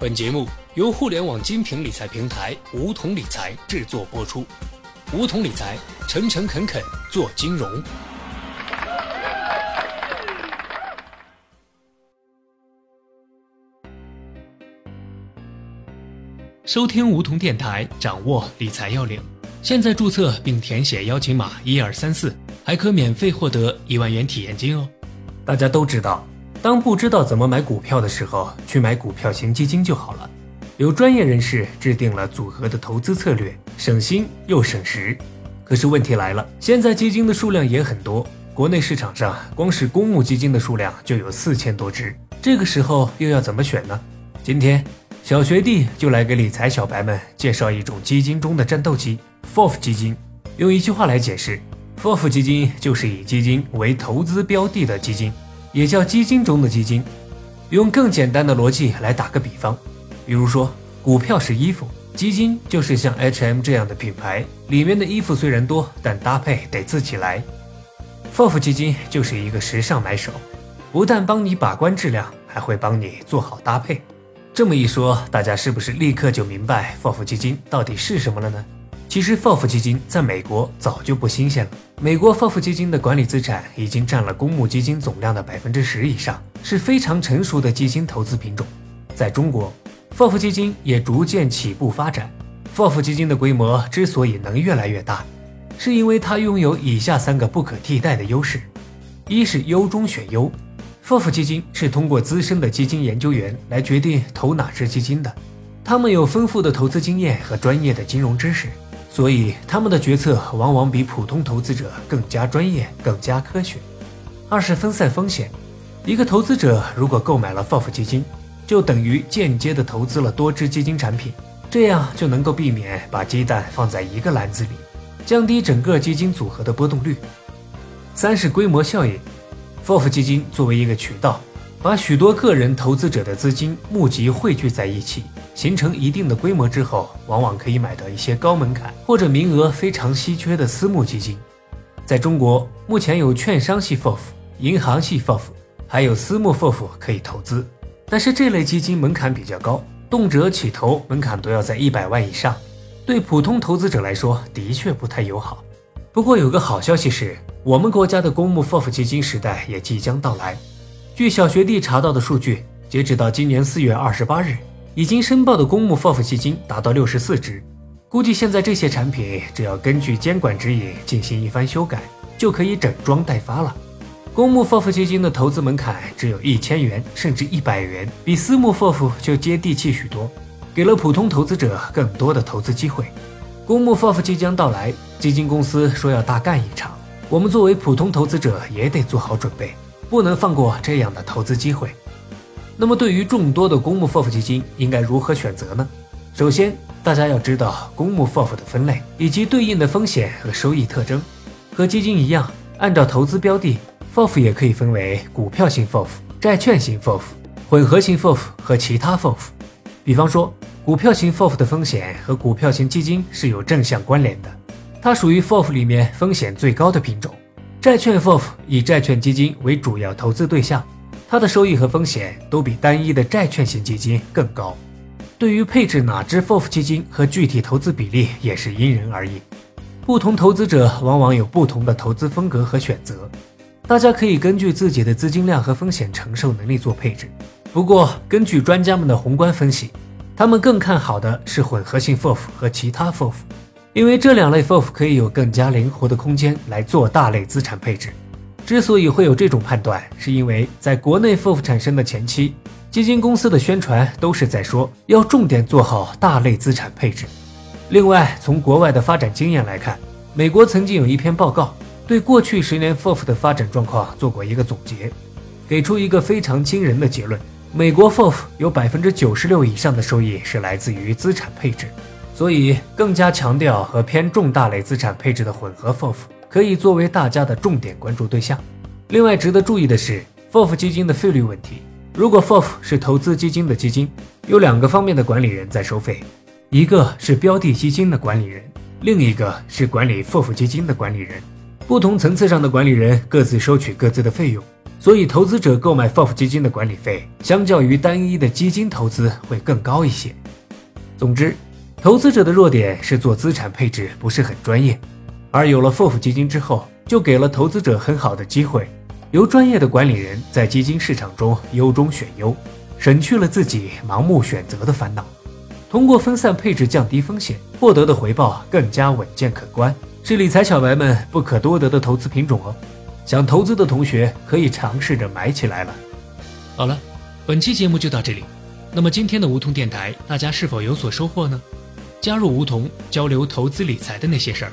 本节目由互联网精品理财平台梧桐理财制作播出。梧桐理财，诚诚恳恳做金融。收听梧桐电台，掌握理财要领。现在注册并填写邀请码一二三四，还可免费获得一万元体验金哦。大家都知道。当不知道怎么买股票的时候，去买股票型基金就好了。有专业人士制定了组合的投资策略，省心又省时。可是问题来了，现在基金的数量也很多，国内市场上光是公募基金的数量就有四千多只。这个时候又要怎么选呢？今天小学弟就来给理财小白们介绍一种基金中的战斗机 ——FOF 基金。用一句话来解释，FOF 基金就是以基金为投资标的的基金。也叫基金中的基金，用更简单的逻辑来打个比方，比如说股票是衣服，基金就是像 H&M 这样的品牌，里面的衣服虽然多，但搭配得自己来。FOF 基金就是一个时尚买手，不但帮你把关质量，还会帮你做好搭配。这么一说，大家是不是立刻就明白 FOF 基金到底是什么了呢？其实，FOF 基金在美国早就不新鲜了。美国 FOF 基金的管理资产已经占了公募基金总量的百分之十以上，是非常成熟的基金投资品种。在中国，FOF 基金也逐渐起步发展。FOF 基金的规模之所以能越来越大，是因为它拥有以下三个不可替代的优势：一是优中选优，FOF 基金是通过资深的基金研究员来决定投哪只基金的，他们有丰富的投资经验和专业的金融知识。所以，他们的决策往往比普通投资者更加专业、更加科学。二是分散风险。一个投资者如果购买了 FOF 基金，就等于间接的投资了多只基金产品，这样就能够避免把鸡蛋放在一个篮子里，降低整个基金组合的波动率。三是规模效应。FOF 基金作为一个渠道。把许多个人投资者的资金募集汇聚在一起，形成一定的规模之后，往往可以买到一些高门槛或者名额非常稀缺的私募基金。在中国，目前有券商系 FOF、银行系 FOF，还有私募 FOF 可以投资。但是这类基金门槛比较高，动辄起投门槛都要在一百万以上，对普通投资者来说的确不太友好。不过有个好消息是，我们国家的公募 FOF 基金时代也即将到来。据小学弟查到的数据，截止到今年四月二十八日，已经申报的公募 FOF 基金达到六十四只。估计现在这些产品只要根据监管指引进行一番修改，就可以整装待发了。公募 FOF 基金的投资门槛只有一千元，甚至一百元，比私募 FOF 就接地气许多，给了普通投资者更多的投资机会。公募 FOF 即将到来，基金公司说要大干一场，我们作为普通投资者也得做好准备。不能放过这样的投资机会。那么，对于众多的公募 FOF 基金，应该如何选择呢？首先，大家要知道公募 FOF 的分类以及对应的风险和收益特征。和基金一样，按照投资标的，FOF 也可以分为股票型 FOF、债券型 FOF、混合型 FOF 和其他 FOF。比方说，股票型 FOF 的风险和股票型基金是有正向关联的，它属于 FOF 里面风险最高的品种。债券 FOF 以债券基金为主要投资对象，它的收益和风险都比单一的债券型基金更高。对于配置哪只 FOF 基金和具体投资比例也是因人而异，不同投资者往往有不同的投资风格和选择。大家可以根据自己的资金量和风险承受能力做配置。不过，根据专家们的宏观分析，他们更看好的是混合型 FOF 和其他 FOF。因为这两类 FOF 可以有更加灵活的空间来做大类资产配置。之所以会有这种判断，是因为在国内 FOF 产生的前期，基金公司的宣传都是在说要重点做好大类资产配置。另外，从国外的发展经验来看，美国曾经有一篇报告对过去十年 FOF 的发展状况做过一个总结，给出一个非常惊人的结论：美国 FOF 有百分之九十六以上的收益是来自于资产配置。所以，更加强调和偏重大类资产配置的混合 FOF 可以作为大家的重点关注对象。另外，值得注意的是，FOF 基金的费率问题。如果 FOF 是投资基金的基金，有两个方面的管理人在收费，一个是标的基金的管理人，另一个是管理 FOF 基金的管理人。不同层次上的管理人各自收取各自的费用。所以投资者购买 FOF 基金的管理费，相较于单一的基金投资会更高一些。总之，投资者的弱点是做资产配置不是很专业，而有了 FOF 基金之后，就给了投资者很好的机会，由专业的管理人在基金市场中优中选优，省去了自己盲目选择的烦恼。通过分散配置降低风险，获得的回报更加稳健可观，是理财小白们不可多得的投资品种哦。想投资的同学可以尝试着买起来了。好了，本期节目就到这里。那么今天的梧桐电台，大家是否有所收获呢？加入梧桐，交流投资理财的那些事儿，